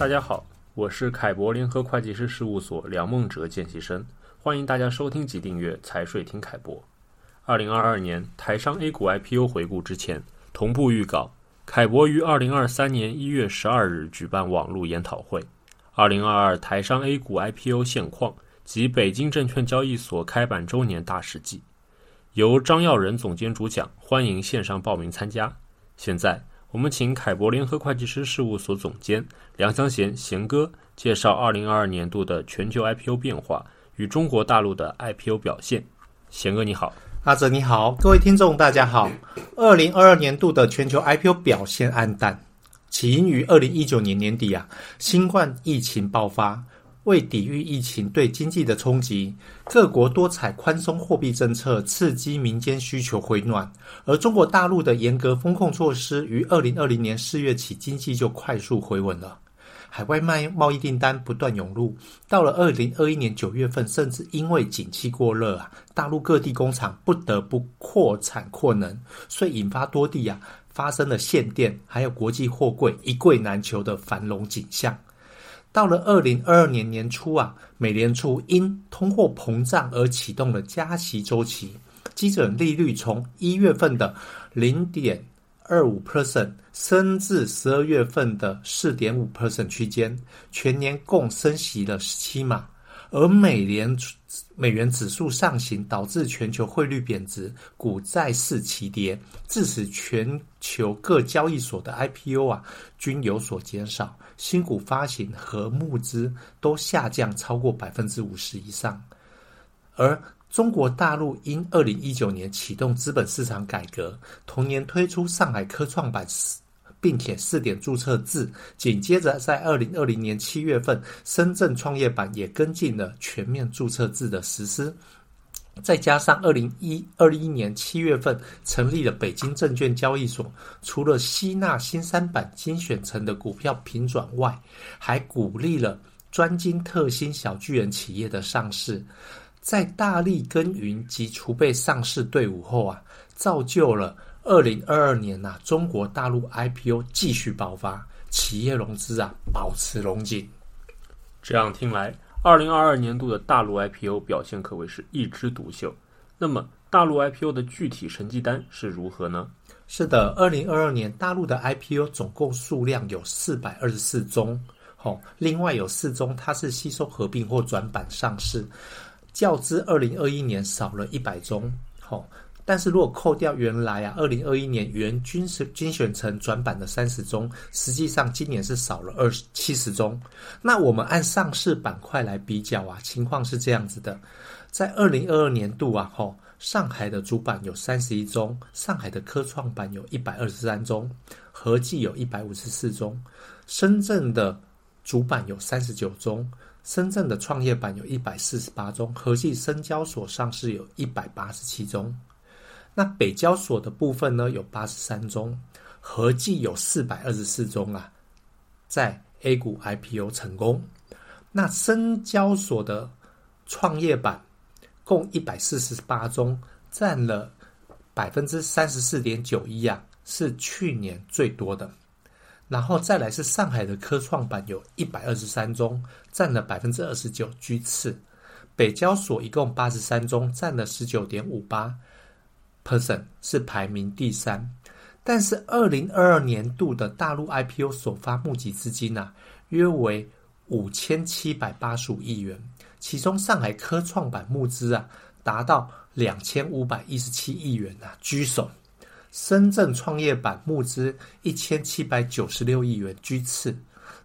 大家好，我是凯博联合会计师事务所梁梦哲见习生，欢迎大家收听及订阅财税听凯博。二零二二年台商 A 股 IPO 回顾之前，同步预告，凯博于二零二三年一月十二日举办网络研讨会，二零二二台商 A 股 IPO 现况及北京证券交易所开板周年大事记，由张耀仁总监主讲，欢迎线上报名参加。现在。我们请凯博联合会计师事务所总监梁湘贤贤哥介绍二零二二年度的全球 IPO 变化与中国大陆的 IPO 表现。贤哥你好，阿泽你好，各位听众大家好。二零二二年度的全球 IPO 表现黯淡，起因于二零一九年年底啊，新冠疫情爆发。为抵御疫情对经济的冲击，各国多采宽松货币政策，刺激民间需求回暖。而中国大陆的严格风控措施，于二零二零年四月起，经济就快速回稳了。海外卖贸易订单不断涌入，到了二零二一年九月份，甚至因为景气过热啊，大陆各地工厂不得不扩产扩能，所以引发多地啊发生了限电，还有国际货柜一柜难求的繁荣景象。到了二零二二年年初啊，美联储因通货膨胀而启动了加息周期，基准利率从一月份的零点二五 percent 升至十二月份的四点五 percent 区间，全年共升息了十七码。而美联美元指数上行，导致全球汇率贬值，股债市齐跌，致使全球各交易所的 IPO 啊均有所减少，新股发行和募资都下降超过百分之五十以上。而中国大陆因二零一九年启动资本市场改革，同年推出上海科创板。并且试点注册制，紧接着在二零二零年七月份，深圳创业板也跟进了全面注册制的实施。再加上二零一二一年七月份成立了北京证券交易所，除了吸纳新三板精选层的股票平转外，还鼓励了专精特新小巨人企业的上市。在大力耕耘及储备上市队伍后啊，造就了。二零二二年呐、啊，中国大陆 IPO 继续爆发，企业融资啊保持龙井。这样听来，二零二二年度的大陆 IPO 表现可谓是一枝独秀。那么，大陆 IPO 的具体成绩单是如何呢？是的，二零二二年大陆的 IPO 总共数量有四百二十四宗，好，另外有四宗它是吸收合并或转板上市，较之二零二一年少了一百宗，好。但是如果扣掉原来啊，二零二一年原均是精选层转板的三十宗，实际上今年是少了二十七十宗。那我们按上市板块来比较啊，情况是这样子的：在二零二二年度啊，吼，上海的主板有三十一宗，上海的科创板有一百二十三宗，合计有一百五十四宗；深圳的主板有三十九宗，深圳的创业板有一百四十八宗，合计深交所上市有一百八十七宗。那北交所的部分呢，有八十三宗，合计有四百二十四宗啊，在 A 股 IPO 成功。那深交所的创业板共一百四十八宗，占了百分之三十四点九一啊，是去年最多的。然后再来是上海的科创板有一百二十三宗，占了百分之二十九，居次。北交所一共八十三宗，占了十九点五八。Person 是排名第三，但是二零二二年度的大陆 IPO 首发募集资金啊，约为五千七百八十五亿元，其中上海科创板募资啊达到两千五百一十七亿元啊，居首；深圳创业板募资一千七百九十六亿元，居次；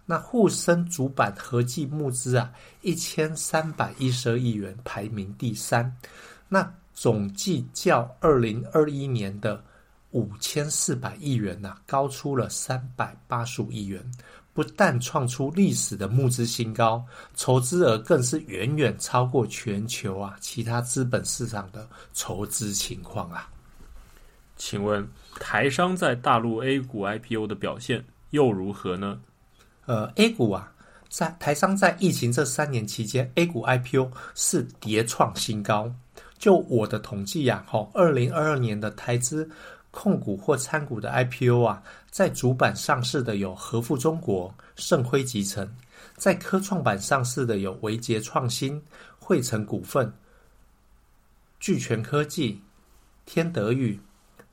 那沪深主板合计募资啊一千三百一十二亿元，排名第三。那总计较二零二一年的五千四百亿元呐、啊，高出了三百八十五亿元，不但创出历史的募资新高，筹资额更是远远超过全球啊其他资本市场的筹资情况啊。请问台商在大陆 A 股 IPO 的表现又如何呢？呃，A 股啊，在台商在疫情这三年期间，A 股 IPO 是跌创新高。就我的统计呀，哈，二零二二年的台资控股或参股的 IPO 啊，在主板上市的有和富中国、盛辉集成；在科创板上市的有维杰创新、汇成股份、聚全科技、天德宇；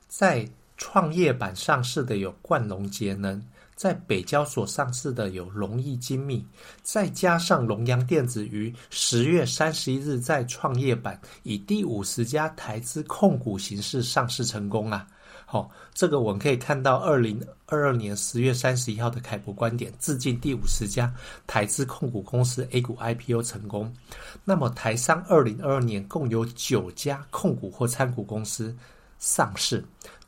在创业板上市的有冠龙节能。在北交所上市的有隆益精密，再加上龙洋电子于十月三十一日在创业板以第五十家台资控股形式上市成功啊！好、哦，这个我们可以看到二零二二年十月三十一号的凯博观点致敬第五十家台资控股公司 A 股 IPO 成功。那么台商二零二二年共有九家控股或参股公司。上市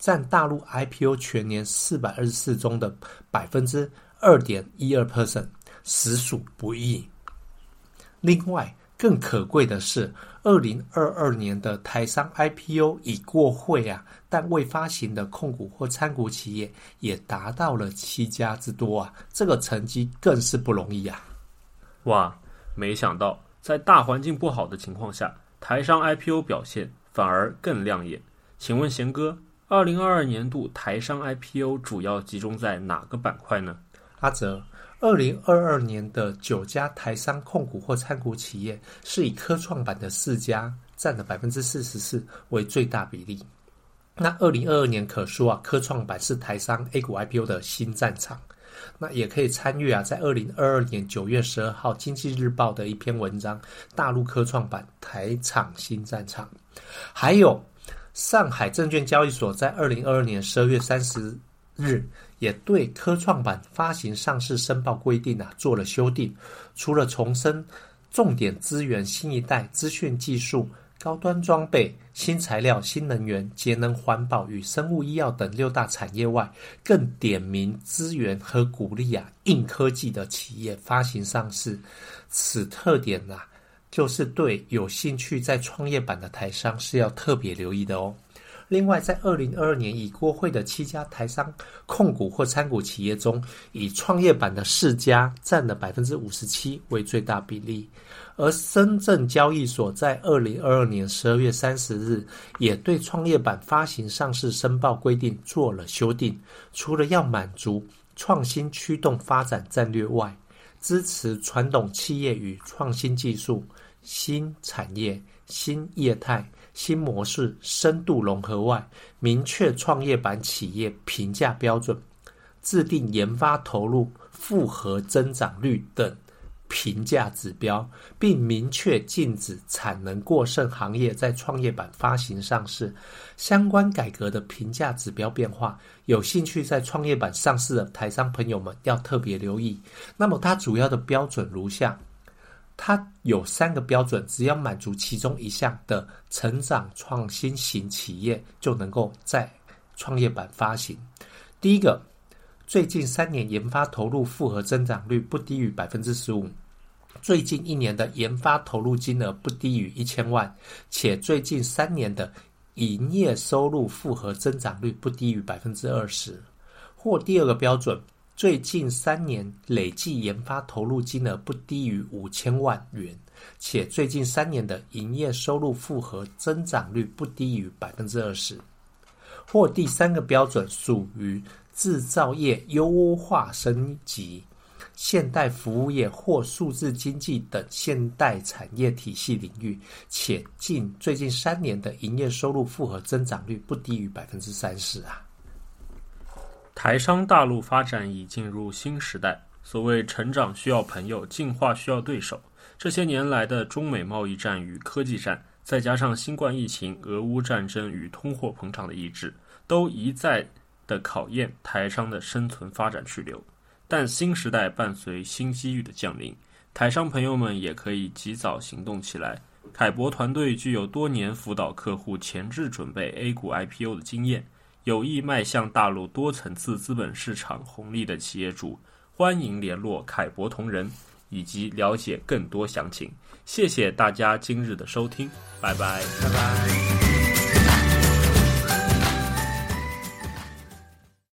占大陆 IPO 全年四百二十四宗的百分之二点一二 percent，实属不易。另外，更可贵的是，二零二二年的台商 IPO 已过会啊，但未发行的控股或参股企业也达到了七家之多啊，这个成绩更是不容易啊！哇，没想到在大环境不好的情况下，台商 IPO 表现反而更亮眼。请问贤哥，二零二二年度台商 IPO 主要集中在哪个板块呢？阿泽，二零二二年的九家台商控股或参股企业，是以科创板的四家占了百分之四十四为最大比例。那二零二二年可说啊，科创板是台商 A 股 IPO 的新战场。那也可以参阅啊，在二零二二年九月十二号《经济日报》的一篇文章《大陆科创板台厂新战场》，还有。上海证券交易所，在二零二二年十二月三十日，也对科创板发行上市申报规定啊做了修订。除了重申重点资源、新一代资讯技术、高端装备、新材料、新能源、节能环保与生物医药等六大产业外，更点名资源和鼓励啊硬科技的企业发行上市。此特点啊。就是对有兴趣在创业板的台商是要特别留意的哦。另外，在二零二二年已过会的七家台商控股或参股企业中，以创业板的四家占了百分之五十七为最大比例。而深圳交易所在二零二二年十二月三十日也对创业板发行上市申报规定做了修订，除了要满足创新驱动发展战略外，支持传统企业与创新技术。新产业、新业态、新模式深度融合外，明确创业板企业评价标准，制定研发投入复合增长率等评价指标，并明确禁止产能过剩行业在创业板发行上市。相关改革的评价指标变化，有兴趣在创业板上市的台商朋友们要特别留意。那么，它主要的标准如下。它有三个标准，只要满足其中一项的成长创新型企业，就能够在创业板发行。第一个，最近三年研发投入复合增长率不低于百分之十五，最近一年的研发投入金额不低于一千万，且最近三年的营业收入复合增长率不低于百分之二十。或第二个标准。最近三年累计研发投入金额不低于五千万元，且最近三年的营业收入复合增长率不低于百分之二十。或第三个标准属于制造业优化升级、现代服务业或数字经济等现代产业体系领域，且近最近三年的营业收入复合增长率不低于百分之三十啊。台商大陆发展已进入新时代。所谓成长需要朋友，进化需要对手。这些年来的中美贸易战与科技战，再加上新冠疫情、俄乌战争与通货膨胀的抑制，都一再的考验台商的生存发展去留。但新时代伴随新机遇的降临，台商朋友们也可以及早行动起来。凯博团队具有多年辅导客户前置准备 A 股 IPO 的经验。有意迈向大陆多层次资本市场红利的企业主，欢迎联络凯博同仁，以及了解更多详情。谢谢大家今日的收听，拜拜，拜拜。